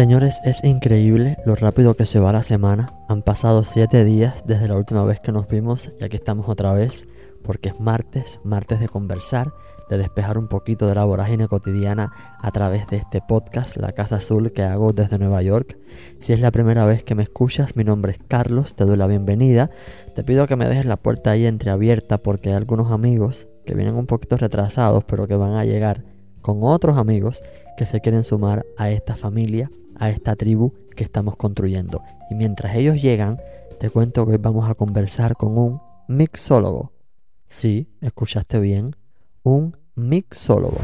Señores, es increíble lo rápido que se va la semana. Han pasado 7 días desde la última vez que nos vimos y aquí estamos otra vez porque es martes, martes de conversar, de despejar un poquito de la vorágine cotidiana a través de este podcast, La Casa Azul, que hago desde Nueva York. Si es la primera vez que me escuchas, mi nombre es Carlos, te doy la bienvenida. Te pido que me dejes la puerta ahí entreabierta porque hay algunos amigos que vienen un poquito retrasados, pero que van a llegar con otros amigos que se quieren sumar a esta familia a esta tribu que estamos construyendo. Y mientras ellos llegan, te cuento que hoy vamos a conversar con un mixólogo. Sí, escuchaste bien, un mixólogo.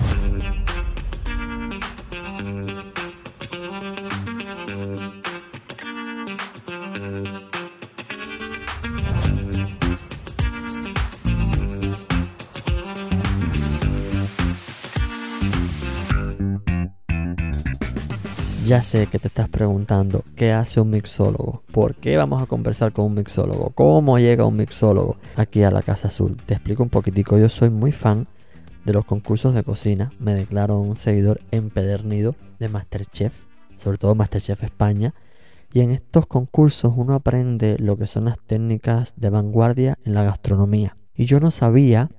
Ya sé que te estás preguntando qué hace un mixólogo, por qué vamos a conversar con un mixólogo, cómo llega un mixólogo aquí a la Casa Azul. Te explico un poquitico, yo soy muy fan de los concursos de cocina, me declaro un seguidor empedernido de Masterchef, sobre todo Masterchef España, y en estos concursos uno aprende lo que son las técnicas de vanguardia en la gastronomía. Y yo no sabía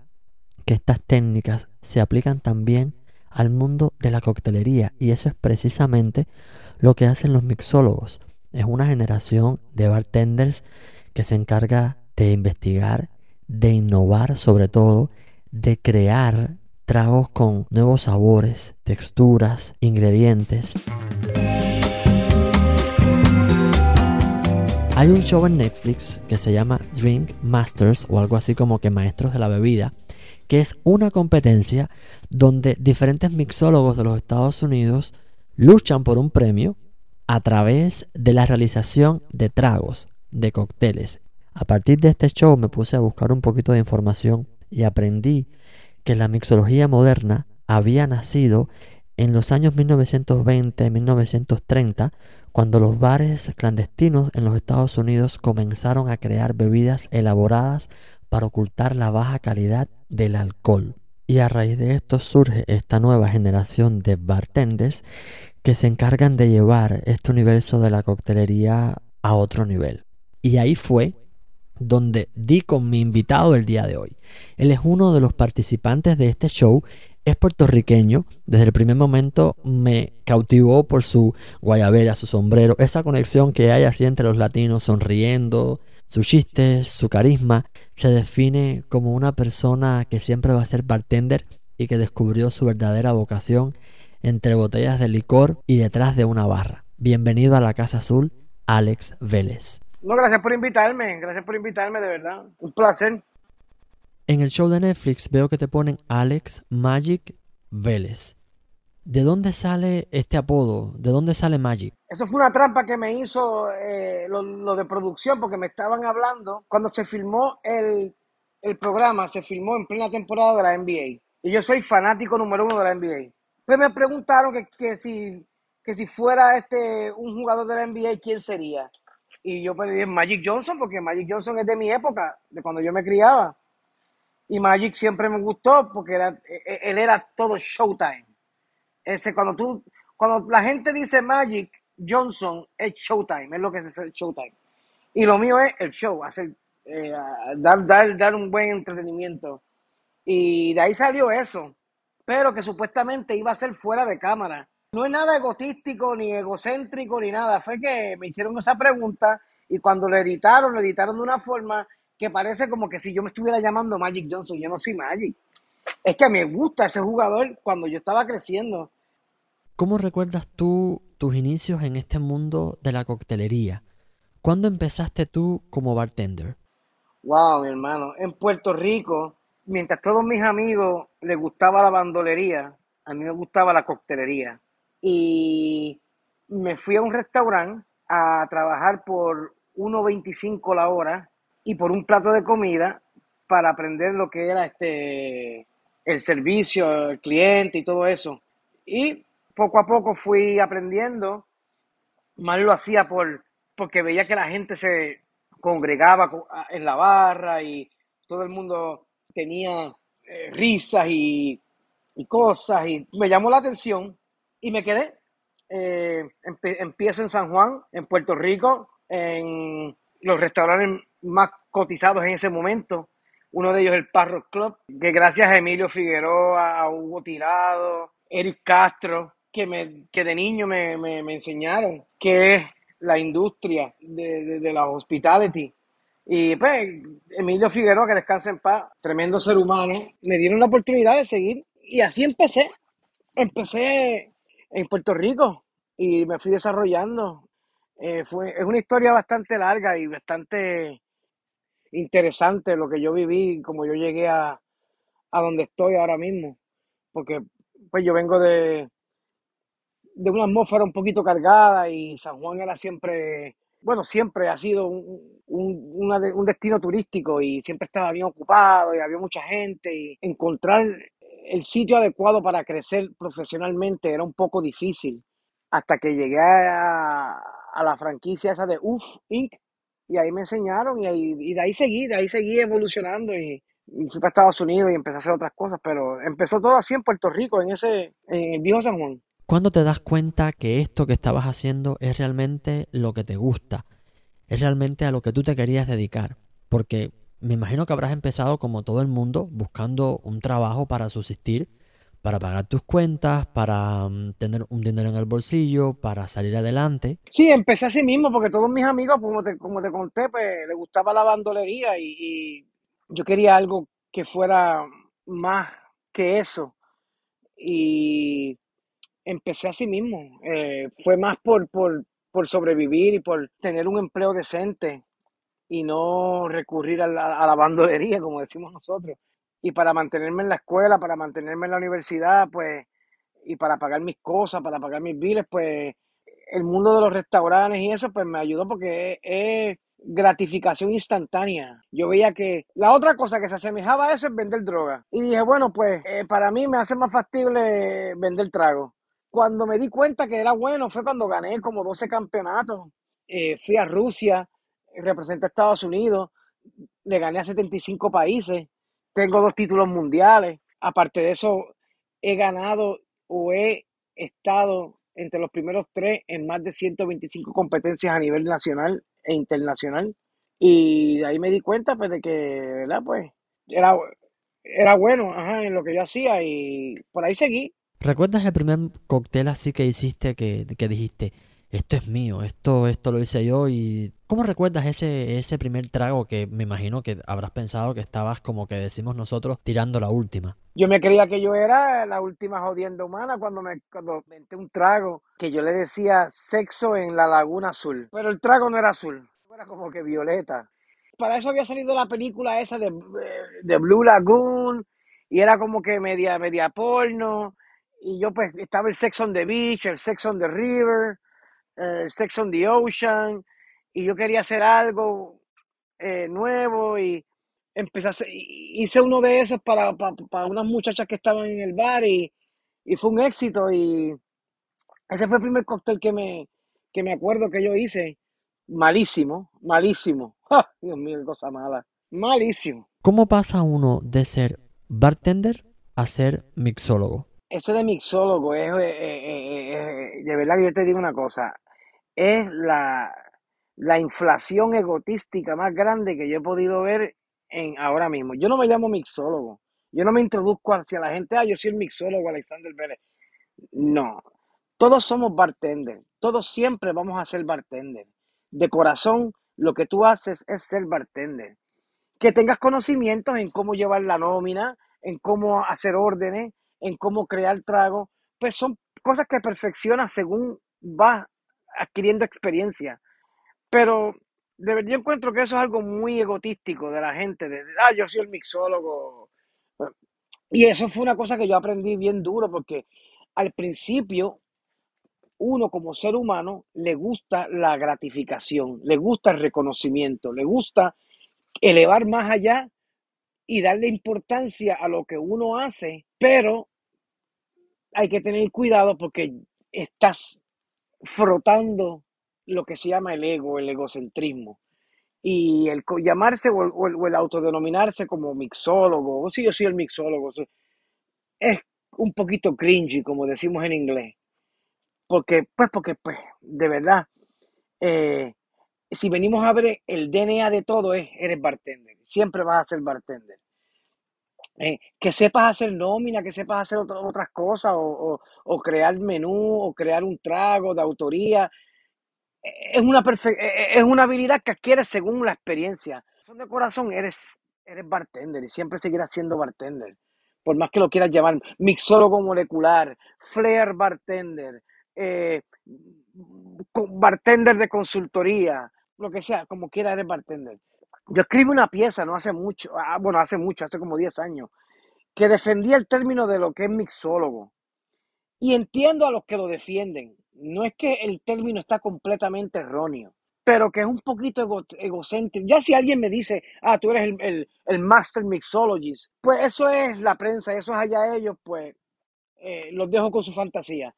que estas técnicas se aplican también al mundo de la coctelería y eso es precisamente lo que hacen los mixólogos. Es una generación de bartenders que se encarga de investigar, de innovar sobre todo, de crear tragos con nuevos sabores, texturas, ingredientes. Hay un show en Netflix que se llama Drink Masters o algo así como que Maestros de la Bebida, que es una competencia donde diferentes mixólogos de los Estados Unidos luchan por un premio a través de la realización de tragos, de cócteles. A partir de este show me puse a buscar un poquito de información y aprendí que la mixología moderna había nacido en los años 1920-1930, cuando los bares clandestinos en los Estados Unidos comenzaron a crear bebidas elaboradas para ocultar la baja calidad del alcohol. Y a raíz de esto surge esta nueva generación de bartenders que se encargan de llevar este universo de la coctelería a otro nivel. Y ahí fue donde di con mi invitado el día de hoy. Él es uno de los participantes de este show, es puertorriqueño, desde el primer momento me cautivó por su guayabera, su sombrero, esa conexión que hay así entre los latinos sonriendo, su chiste, su carisma, se define como una persona que siempre va a ser bartender y que descubrió su verdadera vocación entre botellas de licor y detrás de una barra. Bienvenido a la Casa Azul, Alex Vélez. No, gracias por invitarme, gracias por invitarme, de verdad. Un placer. En el show de Netflix veo que te ponen Alex Magic Vélez. ¿De dónde sale este apodo? ¿De dónde sale Magic? Eso fue una trampa que me hizo eh, lo, de producción, porque me estaban hablando cuando se filmó el, programa, se filmó en plena temporada de la NBA. Y yo soy fanático número uno de la NBA. Pues me preguntaron que, que, si, que si fuera este un jugador de la NBA, ¿quién sería? Y yo dije Magic Johnson, porque Magic Johnson es de mi época, de cuando yo me criaba. Y Magic siempre me gustó porque era, e, e, él era todo Showtime. Ese, cuando tú, cuando la gente dice Magic Johnson, es Showtime, es lo que es el Showtime. Y lo mío es el show, hacer, eh, dar, dar, dar un buen entretenimiento. Y de ahí salió eso, pero que supuestamente iba a ser fuera de cámara. No es nada egotístico, ni egocéntrico, ni nada. Fue que me hicieron esa pregunta y cuando lo editaron, lo editaron de una forma que parece como que si yo me estuviera llamando Magic Johnson, yo no soy Magic. Es que me gusta ese jugador cuando yo estaba creciendo. ¿Cómo recuerdas tú tus inicios en este mundo de la coctelería? ¿Cuándo empezaste tú como bartender? Wow, mi hermano. En Puerto Rico, mientras todos mis amigos les gustaba la bandolería, a mí me gustaba la coctelería. Y me fui a un restaurante a trabajar por 1.25 la hora y por un plato de comida para aprender lo que era este el servicio, el cliente y todo eso. Y poco a poco fui aprendiendo. Más lo hacía por, porque veía que la gente se congregaba en la barra y todo el mundo tenía eh, risas y, cosas y me llamó la atención y me quedé. eh, empiezo en San Juan, en Puerto Rico, en los restaurantes más cotizados en ese momento. Uno de ellos el Parro Club, que gracias a Emilio Figueroa, a Hugo Tirado, Eric Castro, que, me, que de niño me, me, me enseñaron qué es la industria de, de, la hospitality. Y pues Emilio Figueroa, que descansa en paz, tremendo ser humano, me dieron la oportunidad de seguir y así empecé. Empecé en Puerto Rico y me fui desarrollando. Eh, fue, es una historia bastante larga y bastante interesante lo que yo viví, como yo llegué a, a donde estoy ahora mismo. Porque pues yo vengo de, de una atmósfera un poquito cargada y San Juan era siempre, bueno, siempre ha sido un, un, un, destino turístico y siempre estaba bien ocupado y había mucha gente y encontrar el sitio adecuado para crecer profesionalmente era un poco difícil hasta que llegué a, a la franquicia esa de UF Inc. y ahí me enseñaron y, ahí, y de ahí seguí, de ahí seguí evolucionando y, y fui para Estados Unidos y empecé a hacer otras cosas, pero empezó todo así en Puerto Rico, en ese, en el viejo San Juan. ¿Cuándo te das cuenta que esto que estabas haciendo es realmente lo que te gusta? Es realmente a lo que tú te querías dedicar. Porque me imagino que habrás empezado como todo el mundo buscando un trabajo para subsistir, para pagar tus cuentas, para mm, tener un dinero en el bolsillo, para salir adelante. Sí, empecé así mismo porque todos mis amigos, como te, como te conté, pues gustaba la bandolería y, y yo quería algo que fuera más que eso. Y empecé así mismo. Eh, fue más por, por, por, sobrevivir y por tener un empleo decente y no recurrir a la, a la bandolería, como decimos nosotros. Y para mantenerme en la escuela, para mantenerme en la universidad, pues, y para pagar mis cosas, para pagar mis biles, pues, el mundo de los restaurantes y eso, pues me ayudó porque es, gratificación instantánea. Yo veía que la otra cosa que se asemejaba a eso es vender droga. Y dije, bueno, pues eh, para mí me hace más factible vender trago. Cuando me di cuenta que era bueno fue cuando gané como 12 campeonatos. Eh, fui a Rusia, representé a Estados Unidos, le gané a 75 países, tengo dos títulos mundiales. Aparte de eso, he ganado o he estado entre los primeros tres en más de 125 competencias a nivel nacional e internacional. Y ahí me di cuenta pues de que, ¿verdad? Pues era, era bueno ajá, en lo que yo hacía y por ahí seguí. ¿Recuerdas el primer cóctel así que hiciste que, que dijiste, esto es mío, esto, esto lo hice yo y ¿cómo recuerdas ese, ese primer trago que me imagino que habrás pensado que estabas como que decimos nosotros tirando la última? Yo me creía que yo era la última jodienda humana cuando me cuando metí un trago que yo le decía sexo en la laguna azul, pero el trago no era azul, era como que violeta. Para eso había salido la película esa de, de Blue Lagoon y era como que media media porno y yo pues estaba el Sex on the Beach, el Sex on the River eh, Sex on the Ocean, y yo quería hacer algo eh, nuevo y empecé a hacer, hice uno de esos para, para, unas muchachas que estaban en el bar y, y, fue un éxito y ese fue el primer cóctel que me, que me acuerdo que yo hice. Malísimo, malísimo. Dios mío, cosa mala. Malísimo. ¿Cómo pasa uno de ser bartender a ser mixólogo? Eso de mixólogo es, eh, eh, de verdad que yo te digo una cosa, es la, inflación egotística más grande que yo he podido ver en ahora mismo. Yo no me llamo mixólogo. Yo no me introduzco hacia la gente, ah, yo soy el mixólogo Alexander Vélez. No, todos somos bartender. Todos siempre vamos a ser bartender. De corazón, lo que tú haces es ser bartender. Que tengas conocimientos en cómo llevar la nómina, en cómo hacer órdenes, en cómo crear trago, pues son cosas que perfeccionas según vas adquiriendo experiencia. Pero yo encuentro que eso es algo muy egotístico de la gente, de, ah, yo soy el mixólogo. Y eso fue una cosa que yo aprendí bien duro, porque al principio uno como ser humano le gusta la gratificación, le gusta el reconocimiento, le gusta elevar más allá y darle importancia a lo que uno hace, pero hay que tener cuidado porque estás frotando lo que se llama el ego, el egocentrismo. Y el llamarse o el, autodenominarse como mixólogo, o si yo soy el mixólogo, es un poquito cringy, como decimos en inglés. porque, pues, porque, pues, de verdad, eh, si venimos a ver el DNA de todo es, eres bartender, siempre vas a ser bartender. Eh, que sepas hacer nómina, que sepas hacer otras cosas, o, o, crear menú, o crear un trago de autoría, es una, es una habilidad que adquieres según la experiencia. Son de corazón, eres, eres bartender y siempre seguirás siendo bartender. Por más que lo quieras llamar mixólogo molecular, flair bartender, eh, bartender de consultoría, lo que sea, como quiera eres bartender. Yo escribí una pieza no hace mucho, ah, bueno, hace mucho, hace como 10 años, que defendía el término de lo que es mixólogo. Y entiendo a los que lo defienden. No es que el término está completamente erróneo, pero que es un poquito egocéntrico. Ya si alguien me dice, ah, tú eres el, el, Master Mixologist, pues eso es la prensa, eso es allá ellos, pues eh, los dejo con su fantasía.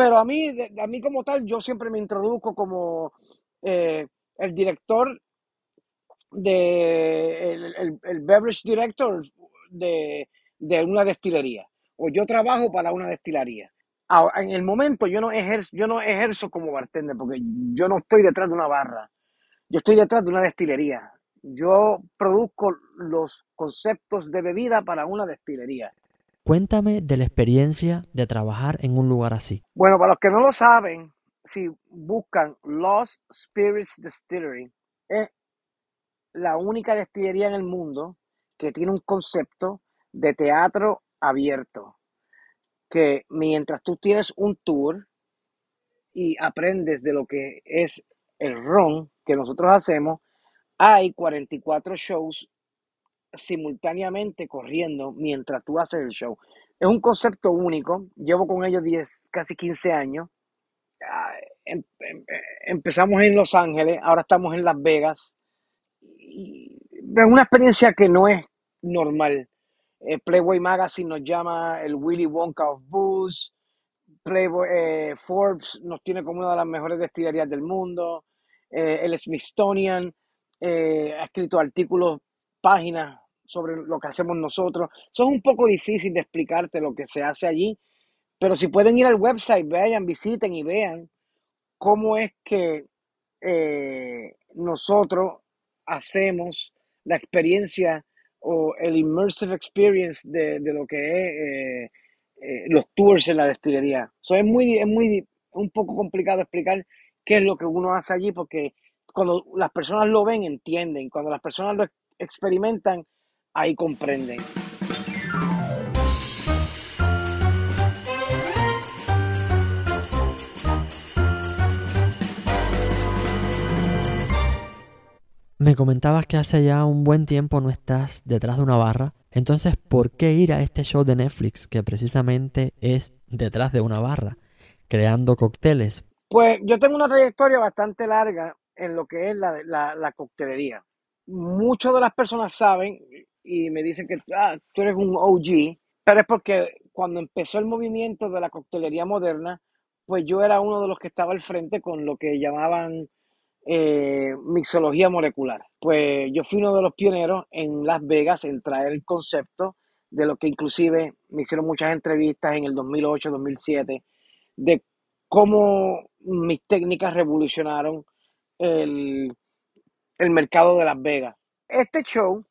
Pero a mí, a mí como tal, yo siempre me introduzco como eh, el director de el, beverage director de, una destilería o yo trabajo para una destilería. en el momento yo no ejerzo, yo no ejerzo como bartender porque yo no estoy detrás de una barra. Yo estoy detrás de una destilería. Yo produzco los conceptos de bebida para una destilería. Cuéntame de la experiencia de trabajar en un lugar así. Bueno, para los que no lo saben, si buscan Lost Spirits Distillery, es la única destilería en el mundo que tiene un concepto de teatro abierto. Que mientras tú tienes un tour y aprendes de lo que es el ron que nosotros hacemos, hay 44 shows simultáneamente corriendo mientras tú haces el show. Es un concepto único. Llevo con ellos 10, casi 15 años. Em, em, empezamos en Los Ángeles, ahora estamos en Las Vegas. Es una experiencia que no es normal. Eh, Playboy Magazine nos llama el Willy Wonka of Booze. Playboy, eh, Forbes nos tiene como una de las mejores destilerías del mundo. Eh, el Smithsonian ha escrito artículos páginas sobre lo que hacemos nosotros. Son un poco difícil de explicarte lo que se hace allí, pero si pueden ir al website, vayan, visiten y vean cómo es que eh, nosotros hacemos la experiencia o el immersive experience de, lo que es eh, eh, los tours en la destilería. So, es muy, es muy, un poco complicado explicar qué es lo que uno hace allí porque cuando las personas lo ven entienden, cuando las personas lo experimentan, ahí comprenden. Me comentabas que hace ya un buen tiempo no estás detrás de una barra. Entonces, ¿por qué ir a este show de Netflix que precisamente es detrás de una barra, creando cócteles? Pues yo tengo una trayectoria bastante larga en lo que es la, la, la coctelería. Muchas de las personas saben y me dicen que ah, tú eres un OG, pero es porque cuando empezó el movimiento de la coctelería moderna, pues yo era uno de los que estaba al frente con lo que llamaban eh, mixología molecular. Pues yo fui uno de los pioneros en Las Vegas en traer el concepto de lo que inclusive me hicieron muchas entrevistas en el 2008, 2007, de cómo mis técnicas revolucionaron el, el mercado de Las Vegas. Este show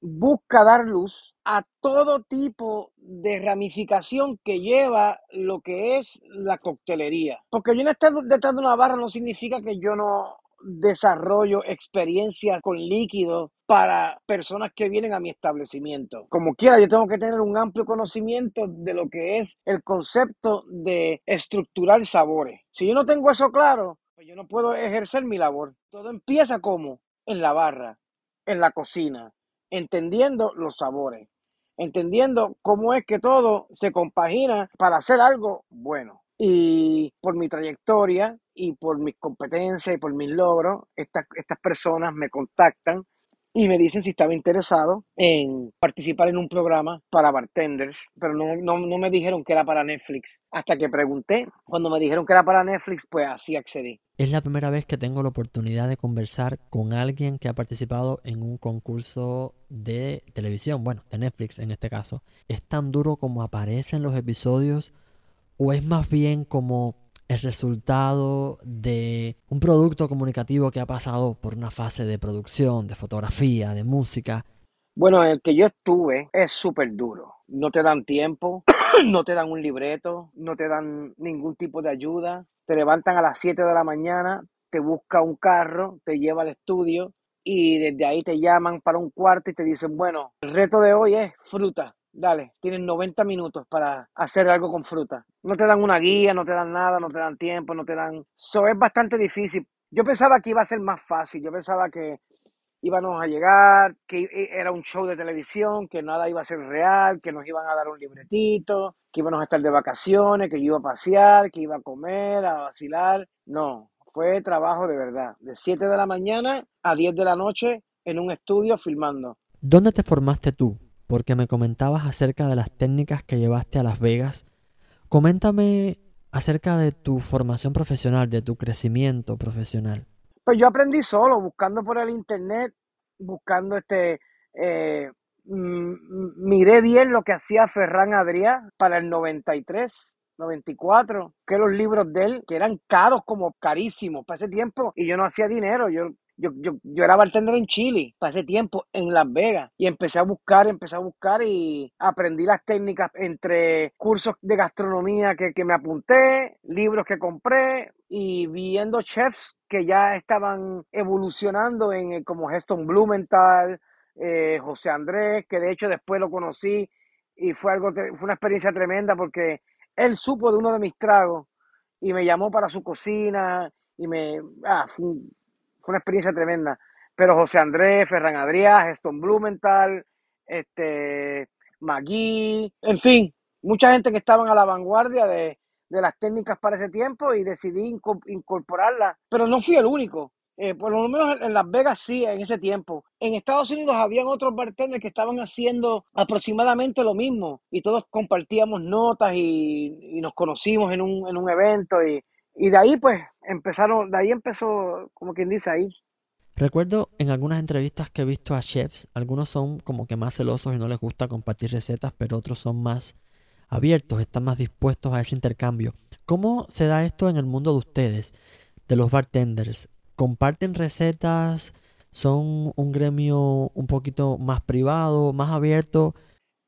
busca dar luz a todo tipo de ramificación que lleva lo que es la coctelería. Porque yo no esté detrás de una barra no significa que yo no desarrollo experiencia con líquidos para personas que vienen a mi establecimiento. Como quiera, yo tengo que tener un amplio conocimiento de lo que es el concepto de estructurar sabores. Si yo no tengo eso claro, pues yo no puedo ejercer mi labor. Todo empieza como en la barra, en la cocina, entendiendo los sabores, entendiendo cómo es que todo se compagina para hacer algo bueno. Y por mi trayectoria y por mis competencias y por mis logros, estas, estas personas me contactan y me dicen si estaba interesado en participar en un programa para bartenders, pero no, no, me dijeron que era para Netflix. Hasta que pregunté, cuando me dijeron que era para Netflix, pues así accedí. Es la primera vez que tengo la oportunidad de conversar con alguien que ha participado en un concurso de televisión, bueno, de Netflix en este caso. ¿Es tan duro como aparece en los episodios o es más bien como el resultado de un producto comunicativo que ha pasado por una fase de producción, de fotografía, de música? Bueno, el que yo estuve es súper duro. No te dan tiempo, no te dan un libreto, no te dan ningún tipo de ayuda. Te levantan a las 7 de la mañana, te busca un carro, te lleva al estudio y desde ahí te llaman para un cuarto y te dicen, bueno, el reto de hoy es fruta. Dale, tienes 90 minutos para hacer algo con fruta. No te dan una guía, no te dan nada, no te dan tiempo, no te dan... Eso es bastante difícil. Yo pensaba que iba a ser más fácil, yo pensaba que íbamos a llegar, que era un show de televisión, que nada iba a ser real, que nos iban a dar un libretito, que íbamos a estar de vacaciones, que yo iba a pasear, que iba a comer, a vacilar. No, fue trabajo de verdad, de 7 de la mañana a 10 de la noche en un estudio filmando. ¿Dónde te formaste tú? Porque me comentabas acerca de las técnicas que llevaste a Las Vegas. Coméntame acerca de tu formación profesional, de tu crecimiento profesional. Pues yo aprendí solo, buscando por el internet, buscando este, eh, miré bien lo que hacía Ferran Adrià para el 93 94, que los libros de él, que eran caros como carísimos para ese tiempo, y yo no hacía dinero, yo, yo, yo, yo era bartender en Chile ese tiempo, en Las Vegas, y empecé a buscar, empecé a buscar y aprendí las técnicas entre cursos de gastronomía que, que me apunté, libros que compré, y viendo chefs que ya estaban evolucionando en eh, como Heston Blumenthal, eh, José Andrés, que de hecho después lo conocí y fue algo fue una experiencia tremenda porque él supo de uno de mis tragos y me llamó para su cocina y me... Ah, fue, una experiencia tremenda. Pero José Andrés, Ferran Adrià, Geston Blumenthal, este, Magui, en fin, mucha gente que estaban a la vanguardia de, de las técnicas para ese tiempo y decidí incorporarlas. Pero no fui el único. Eh, por lo menos en Las Vegas sí, en ese tiempo. En Estados Unidos habían otros bartenders que estaban haciendo aproximadamente lo mismo y todos compartíamos notas y, nos conocimos en un, en un evento y, y, de ahí pues empezaron, de ahí empezó como quien dice ahí. Recuerdo en algunas entrevistas que he visto a chefs, algunos son como que más celosos y no les gusta compartir recetas, pero otros son más abiertos, están más dispuestos a ese intercambio. ¿Cómo se da esto en el mundo de ustedes, de los bartenders? comparten recetas, son un gremio un poquito más privado, más abierto.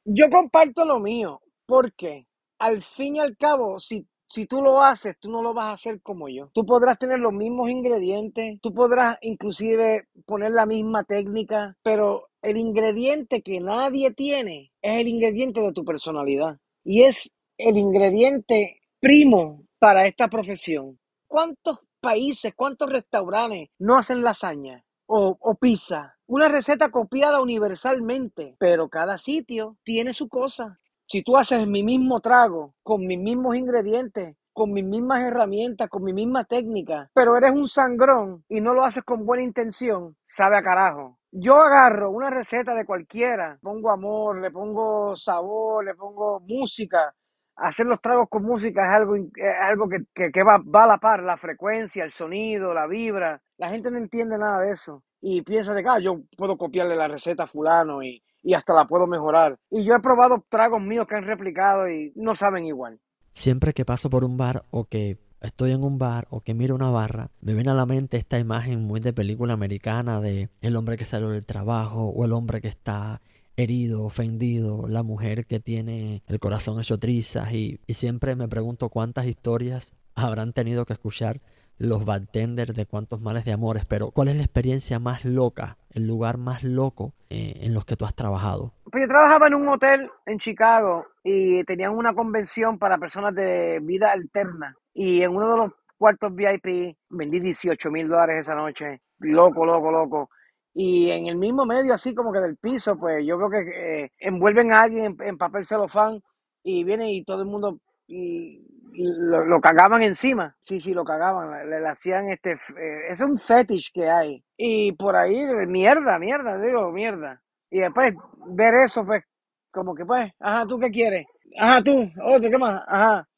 Yo comparto lo mío, porque al fin y al cabo, si, si tú lo haces, tú no lo vas a hacer como yo. Tú podrás tener los mismos ingredientes, tú podrás inclusive poner la misma técnica, pero el ingrediente que nadie tiene es el ingrediente de tu personalidad y es el ingrediente primo para esta profesión. ¿Cuántos países, cuántos restaurantes no hacen lasaña o, o pizza? Una receta copiada universalmente, pero cada sitio tiene su cosa. Si tú haces mi mismo trago, con mis mismos ingredientes, con mis mismas herramientas, con mi misma técnica, pero eres un sangrón y no lo haces con buena intención, sabe a carajo. Yo agarro una receta de cualquiera, pongo amor, le pongo sabor, le pongo música, hacer los tragos con música es algo, algo que, va, va, a la par, la frecuencia, el sonido, la vibra. La gente no entiende nada de eso y piensa de que ah, yo puedo copiarle la receta a fulano y, y hasta la puedo mejorar. Y yo he probado tragos míos que han replicado y no saben igual. Siempre que paso por un bar o que estoy en un bar o que miro una barra, me viene a la mente esta imagen muy de película americana de el hombre que salió del trabajo o el hombre que está herido, ofendido, la mujer que tiene el corazón hecho trizas y, y siempre me pregunto cuántas historias habrán tenido que escuchar los bartenders de cuántos males de amores, pero ¿cuál es la experiencia más loca, el lugar más loco eh, en los que tú has trabajado? Pues yo trabajaba en un hotel en Chicago y tenían una convención para personas de vida alterna y en uno de los cuartos VIP vendí 18 mil dólares esa noche, loco, loco, loco. Y en el mismo medio, así como que del piso, pues yo creo que eh, envuelven a alguien en, papel celofán y viene y todo el mundo y, lo, cagaban encima. Sí, sí, lo cagaban. Le, hacían este. Eh, es un fetish que hay. Y por ahí, mierda, mierda, digo, mierda. Y después ver eso, pues, como que, pues, ajá, ¿tú qué quieres? Ajá, tú, otro, ¿qué más? Ajá.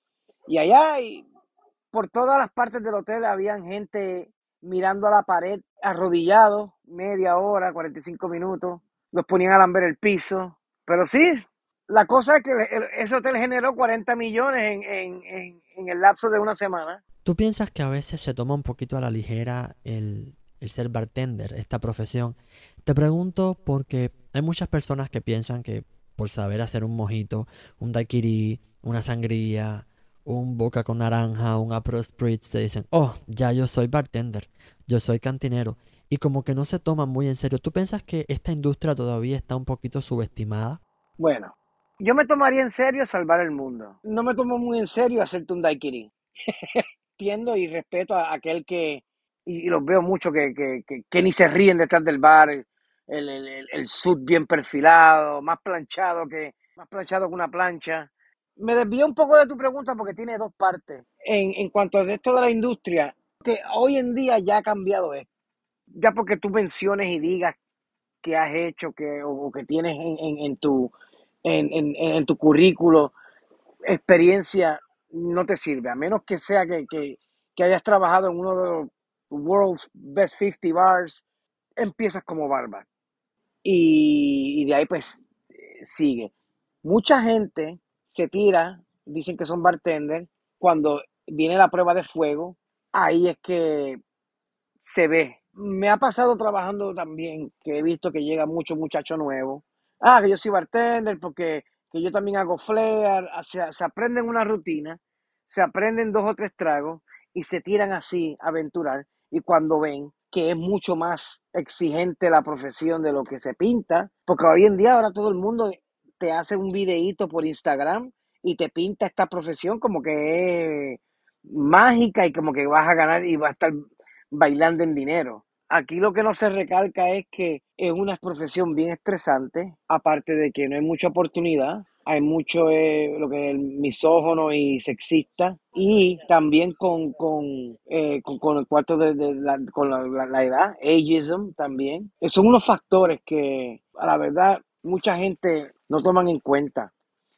Y allá, y por todas las partes del hotel, habían gente mirando a la pared, arrodillados, media hora, 45 minutos, los ponían a lamber el piso. Pero sí, la cosa es que ese hotel generó 40 millones en, en, en, el lapso de una semana. ¿Tú piensas que a veces se toma un poquito a la ligera el, el ser bartender, esta profesión? Te pregunto porque hay muchas personas que piensan que por saber hacer un mojito, un daiquiri, una sangría, un boca con naranja, un April Spritz, se dicen, oh, ya yo soy bartender, yo soy cantinero. Y como que no se toman muy en serio. ¿Tú piensas que esta industria todavía está un poquito subestimada? Bueno, yo me tomaría en serio salvar el mundo. No me tomo muy en serio hacerte un daiquiri. Entiendo y respeto a aquel que, y, los veo mucho, que, que, que, ni se ríen detrás del bar, el, el, el, el sud bien perfilado, más planchado que, más planchado que una plancha me desvío un poco de tu pregunta porque tiene dos partes. En, en cuanto al resto de la industria, que hoy en día ya ha cambiado esto. Ya porque tú menciones y digas que has hecho que, o, que tienes en, en, en tu, en, en, tu currículo experiencia, no te sirve. A menos que sea que, que, que hayas trabajado en uno de los World's Best 50 Bars, empiezas como barba. Y, y de ahí pues sigue. Mucha gente se tira, dicen que son bartender, cuando viene la prueba de fuego, ahí es que se ve. Me ha pasado trabajando también, que he visto que llega mucho muchacho nuevo. Ah, que yo soy bartender porque que yo también hago flair, se, se aprenden una rutina, se aprenden dos o tres tragos y se tiran así a aventurar. Y cuando ven que es mucho más exigente la profesión de lo que se pinta, porque hoy en día ahora todo el mundo te hace un videíto por Instagram y te pinta esta profesión como que es mágica y como que vas a ganar y vas a estar bailando en dinero. Aquí lo que no se recalca es que es una profesión bien estresante, aparte de que no hay mucha oportunidad, hay mucho eh, lo que es misógono y sexista y también con, con, eh, con, el cuarto de, la, con la, la, edad, ageism también. Son unos factores que a la verdad mucha gente no toman en cuenta.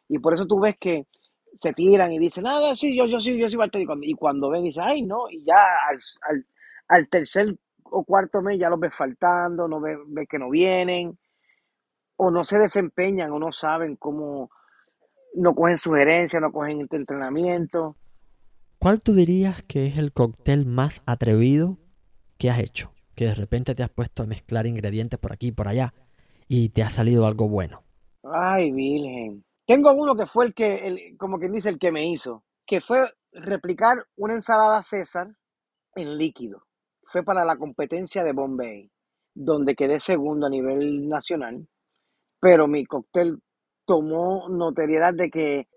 Y por eso tú ves que se tiran y dicen, ah, sí, yo, yo sí, yo sí Y cuando ven, dicen, ay, no, y ya al, al, tercer o cuarto mes ya los ves faltando, no ves, que no vienen, o no se desempeñan, o no saben cómo, no cogen sugerencias, no cogen entrenamiento. ¿Cuál tú dirías que es el cóctel más atrevido que has hecho? Que de repente te has puesto a mezclar ingredientes por aquí y por allá y te ha salido algo bueno. Ay, Virgen. Tengo uno que fue el que, el, como quien dice, el que me hizo, que fue replicar una ensalada César en líquido. Fue para la competencia de Bombay, donde quedé segundo a nivel nacional, pero mi cóctel tomó notoriedad de que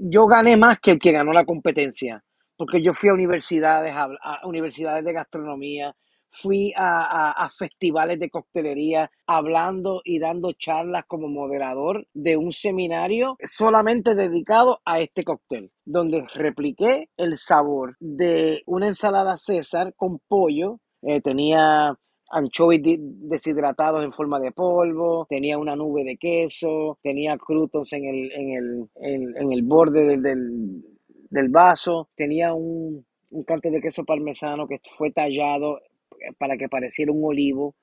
yo gané más que el que ganó la competencia, porque yo fui a universidades, a universidades de gastronomía, fui a, festivales de coctelería hablando y dando charlas como moderador de un seminario solamente dedicado a este cóctel, donde repliqué el sabor de una ensalada César con pollo. Eh, tenía anchovies deshidratados en forma de polvo, tenía una nube de queso, tenía crutos en el, en el, en, el borde del, del, vaso, tenía un, un canto de queso parmesano que fue tallado para que pareciera un olivo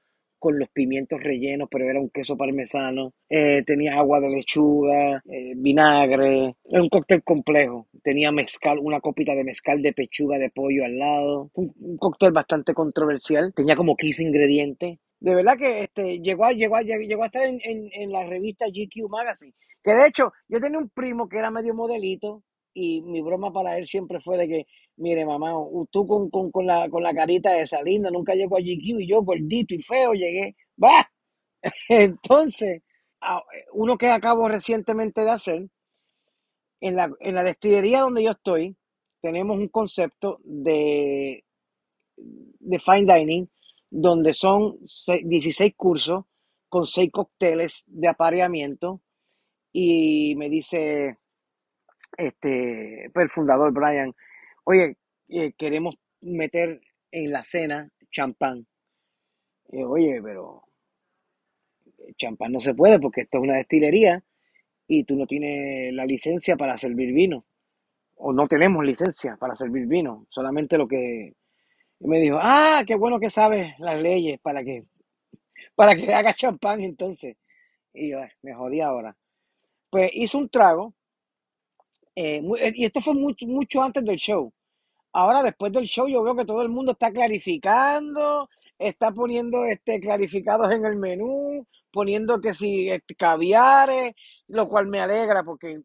con los pimientos rellenos, pero era un queso parmesano. Eh, tenía agua de lechuga, eh, vinagre. Era un cóctel complejo. Tenía mezcal, una copita de mezcal de pechuga de pollo al lado. Un, cóctel bastante controversial. Tenía como 15 ingredientes. De verdad que este, llegó, a, llegó, a, llegó estar en, en, en la revista GQ Magazine. Que de hecho, yo tenía un primo que era medio modelito y mi broma para él siempre fue de que, mire mamá, tú con, con, con, la, con la carita esa linda, nunca llegó a GQ y yo gordito y feo llegué, va. Entonces, uno que acabo recientemente de hacer, en la, en la destilería donde yo estoy, tenemos un concepto de, de fine dining, donde son 16 cursos con 6 cócteles de apareamiento y me dice este, pues, el fundador Brian, oye, eh, queremos meter en la cena champán. Eh, oye, pero champán no se puede porque esto es una destilería y tú no tienes la licencia para servir vino. O no tenemos licencia para servir vino. Solamente lo que me dijo, ah, qué bueno que sabes las leyes para que, para que haga champán entonces. Y yo, me jodí ahora. Pues hizo un trago eh, eh, y esto fue mucho, mucho antes del show. ahora después del show yo veo que todo el mundo está clarificando, está poniendo este clarificados en el menú, poniendo que si este, caviares, lo cual me alegra porque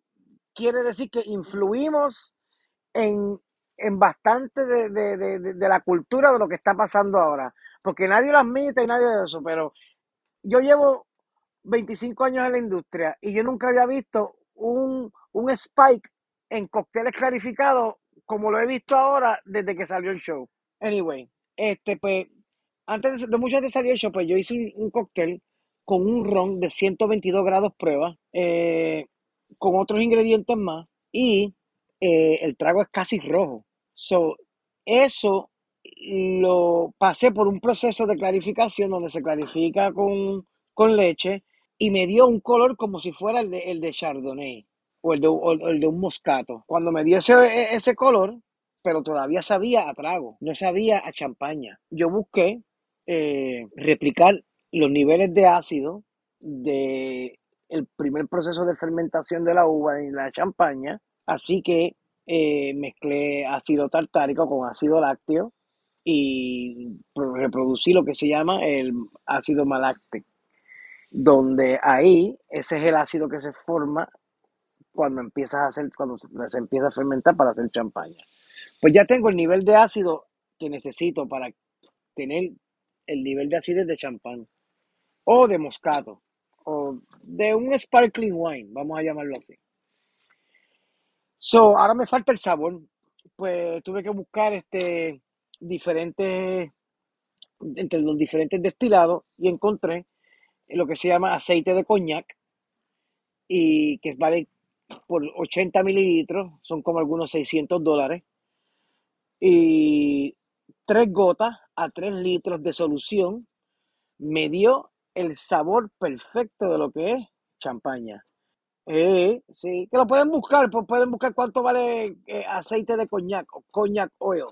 quiere decir que influimos en, en bastante de, de, de, de, la cultura de lo que está pasando ahora. Porque nadie lo admite y nadie de eso, pero yo llevo 25 años en la industria y yo nunca había visto un, un spike en cócteles clarificados como lo he visto ahora desde que salió el show. Anyway, este pues, antes de, mucho de salir el show, pues yo hice un, un cóctel con un ron de 122 grados prueba, eh, con otros ingredientes más, y eh, el trago es casi rojo. So, eso lo pasé por un proceso de clarificación donde se clarifica con, con leche y me dio un color como si fuera el de, el de Chardonnay o el de, o el de un moscato. Cuando me dio ese, ese color, pero todavía sabía a trago, no sabía a champaña. Yo busqué eh, replicar los niveles de ácido de el primer proceso de fermentación de la uva en la champaña, así que eh, mezclé ácido tartárico con ácido lácteo y reproducí lo que se llama el ácido maláctico, donde ahí ese es el ácido que se forma cuando empiezas a hacer, cuando se empieza a fermentar para hacer champaña. Pues ya tengo el nivel de ácido que necesito para tener el nivel de acidez de champán o de moscato o de un sparkling wine, vamos a llamarlo así. So, ahora me falta el sabor. Pues tuve que buscar este diferentes entre los diferentes destilados y encontré lo que se llama aceite de coñac y que vale por 80 mililitros, son como algunos 600 dólares y tres gotas a tres litros de solución me dio el sabor perfecto de lo que es champaña. Eh, sí, que lo pueden buscar, pues pueden buscar cuánto vale eh, aceite de coñac o coñac oil.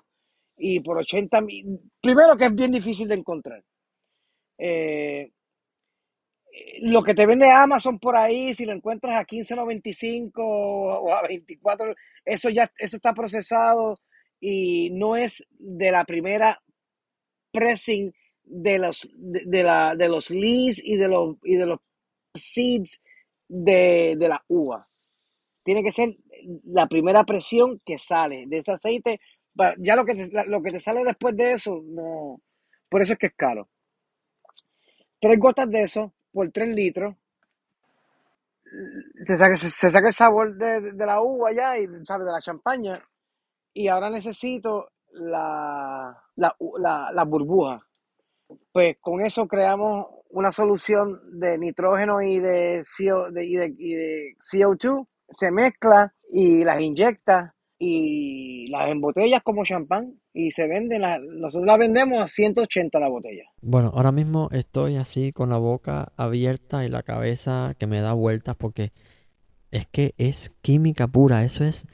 Y por 80 mil, primero que es bien difícil de encontrar. Eh, lo que te vende Amazon por ahí, si lo encuentras a 15.95 o a 24, eso ya eso está procesado y no es de la primera pressing de los de, de la, de los leaves y de los y de los seeds de, de la uva. Tiene que ser la primera presión que sale de ese aceite. Ya lo que te, lo que te sale después de eso, no. Por eso es que es caro. Tres gotas de eso por tres litros. Se saca, se, se saca el sabor de, de, la uva ya y sabe de la champaña. Y ahora necesito la, la, la, la burbuja. Pues con eso creamos una solución de nitrógeno y de, CO, de, y de, y de CO2, se mezcla y las inyecta y las embotellas como champán y se venden, la, nosotros la vendemos a 180 la botella. Bueno, ahora mismo estoy así con la boca abierta y la cabeza que me da vueltas porque es que es química pura, eso es,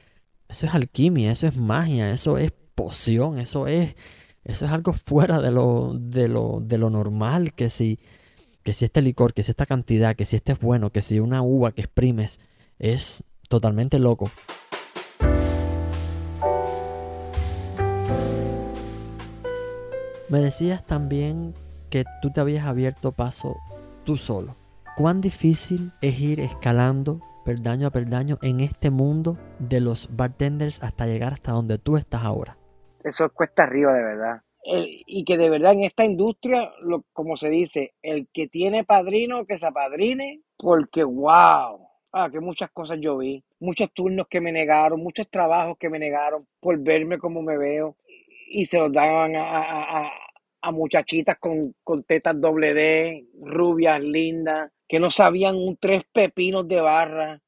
eso es alquimia, eso es magia, eso es poción, eso es, eso es algo fuera de lo, de lo, de lo normal, que si, que si este licor, que si esta cantidad, que si este es bueno, que si una uva que exprimes es totalmente loco. Me decías también que tú te habías abierto paso tú solo. ¿Cuán difícil es ir escalando peldaño a peldaño en este mundo de los bartenders hasta llegar hasta donde tú estás ahora? Eso cuesta arriba de verdad. Y que de verdad en esta industria, como se dice, el que tiene padrino, que se apadrine, porque wow, ah, que muchas cosas yo vi, muchos turnos que me negaron, muchos trabajos que me negaron por verme como me veo y se los daban a, a, a, muchachitas con, con, tetas doble D, rubias, lindas, que no sabían un tres pepinos de barra,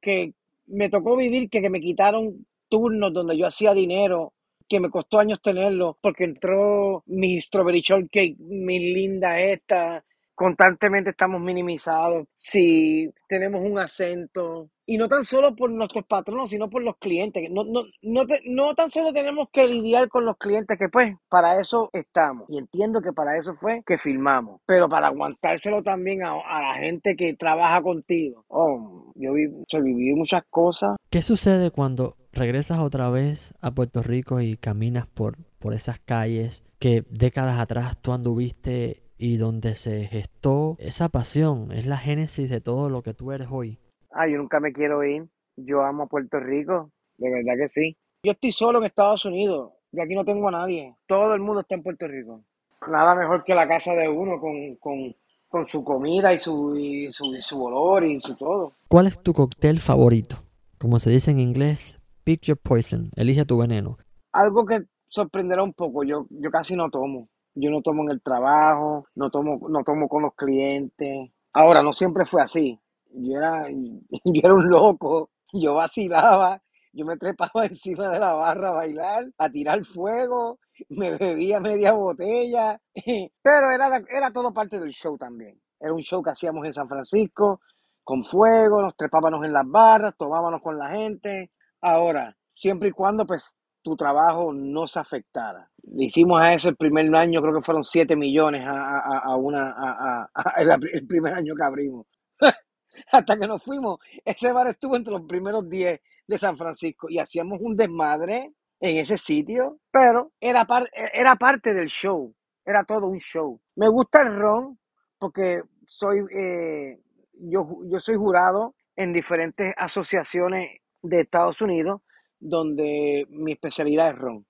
que me tocó vivir que, que me quitaron turnos donde yo hacía dinero que me costó años tenerlo, porque entró mi strawberry shortcake, mi linda esta, constantemente estamos minimizados, si tenemos un acento, y no tan solo por nuestros patronos, sino por los clientes. No, no, no, te, no, tan solo tenemos que lidiar con los clientes, que pues para eso estamos. Y entiendo que para eso fue que filmamos. Pero para aguantárselo también a, a la gente que trabaja contigo. Oh, yo vi, o sea, viví muchas cosas. ¿Qué sucede cuando regresas otra vez a Puerto Rico y caminas por, por esas calles que décadas atrás tú anduviste y donde se gestó esa pasión, es la génesis de todo lo que tú eres hoy. Ah, yo nunca me quiero ir. Yo amo Puerto Rico, de verdad que sí. Yo estoy solo en Estados Unidos. Yo aquí no tengo a nadie. Todo el mundo está en Puerto Rico. Nada mejor que la casa de uno con, con, con su comida y su, y su, y su olor y su todo. ¿Cuál es tu cóctel favorito? Como se dice en inglés, pick your poison, elige tu veneno. Algo que sorprenderá un poco, yo, yo casi no tomo. Yo no tomo en el trabajo, no tomo, no tomo con los clientes. Ahora, no siempre fue así. Yo era, yo era un loco, yo vacilaba, yo me trepaba encima de la barra a bailar, a tirar fuego, me bebía media botella, pero era, era todo parte del show también. Era un show que hacíamos en San Francisco, con fuego, nos trepábamos en las barras, tomábamos con la gente. Ahora, siempre y cuando pues tu trabajo no se afectara. Le hicimos a ese el primer año, creo que fueron 7 millones a, a, a una, a, el primer año que abrimos. Hasta que nos fuimos, ese bar estuvo entre los primeros 10 de San Francisco y hacíamos un desmadre en ese sitio, pero era, par, era parte del show, era todo un show. Me gusta el ron porque soy, eh, yo, yo soy jurado en diferentes asociaciones de Estados Unidos donde mi especialidad es ron.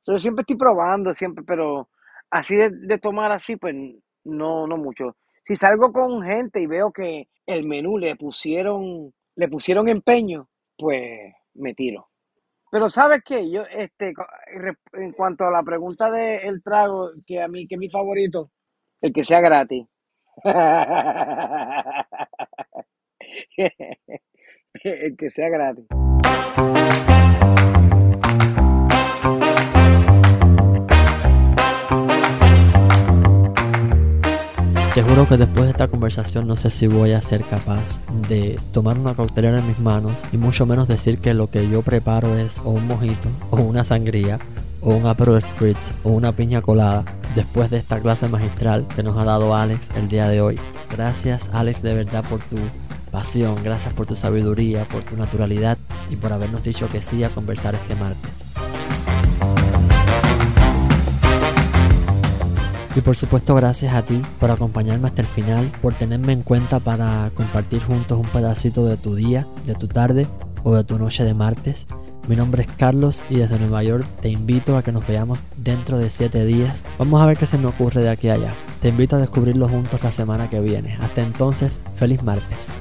Entonces siempre estoy probando, siempre, pero así de, de, tomar así, pues no, no mucho. Si salgo con gente y veo que el menú le pusieron, le pusieron empeño, pues me tiro. Pero sabes qué, yo, este, en cuanto a la pregunta del trago, que a mí, que es mi favorito, el que sea gratis. el que sea gratis. Te juro que después de esta conversación no sé si voy a ser capaz de tomar una coctelera en mis manos y mucho menos decir que lo que yo preparo es o un mojito o una sangría o un Aperol Spritz o una piña colada después de esta clase magistral que nos ha dado Alex el día de hoy. Gracias Alex de verdad por tu gracias por tu sabiduría, por tu naturalidad y por habernos dicho que sí a conversar este martes. Y por supuesto gracias a ti por acompañarme hasta el final, por tenerme en cuenta para compartir juntos un pedacito de tu día, de tu tarde o de tu noche de martes. Mi nombre es Carlos y desde Nueva York te invito a que nos veamos dentro de 7 días. Vamos a ver qué se me ocurre de aquí a allá. Te invito a descubrirlo juntos la semana que viene. Hasta entonces, feliz martes.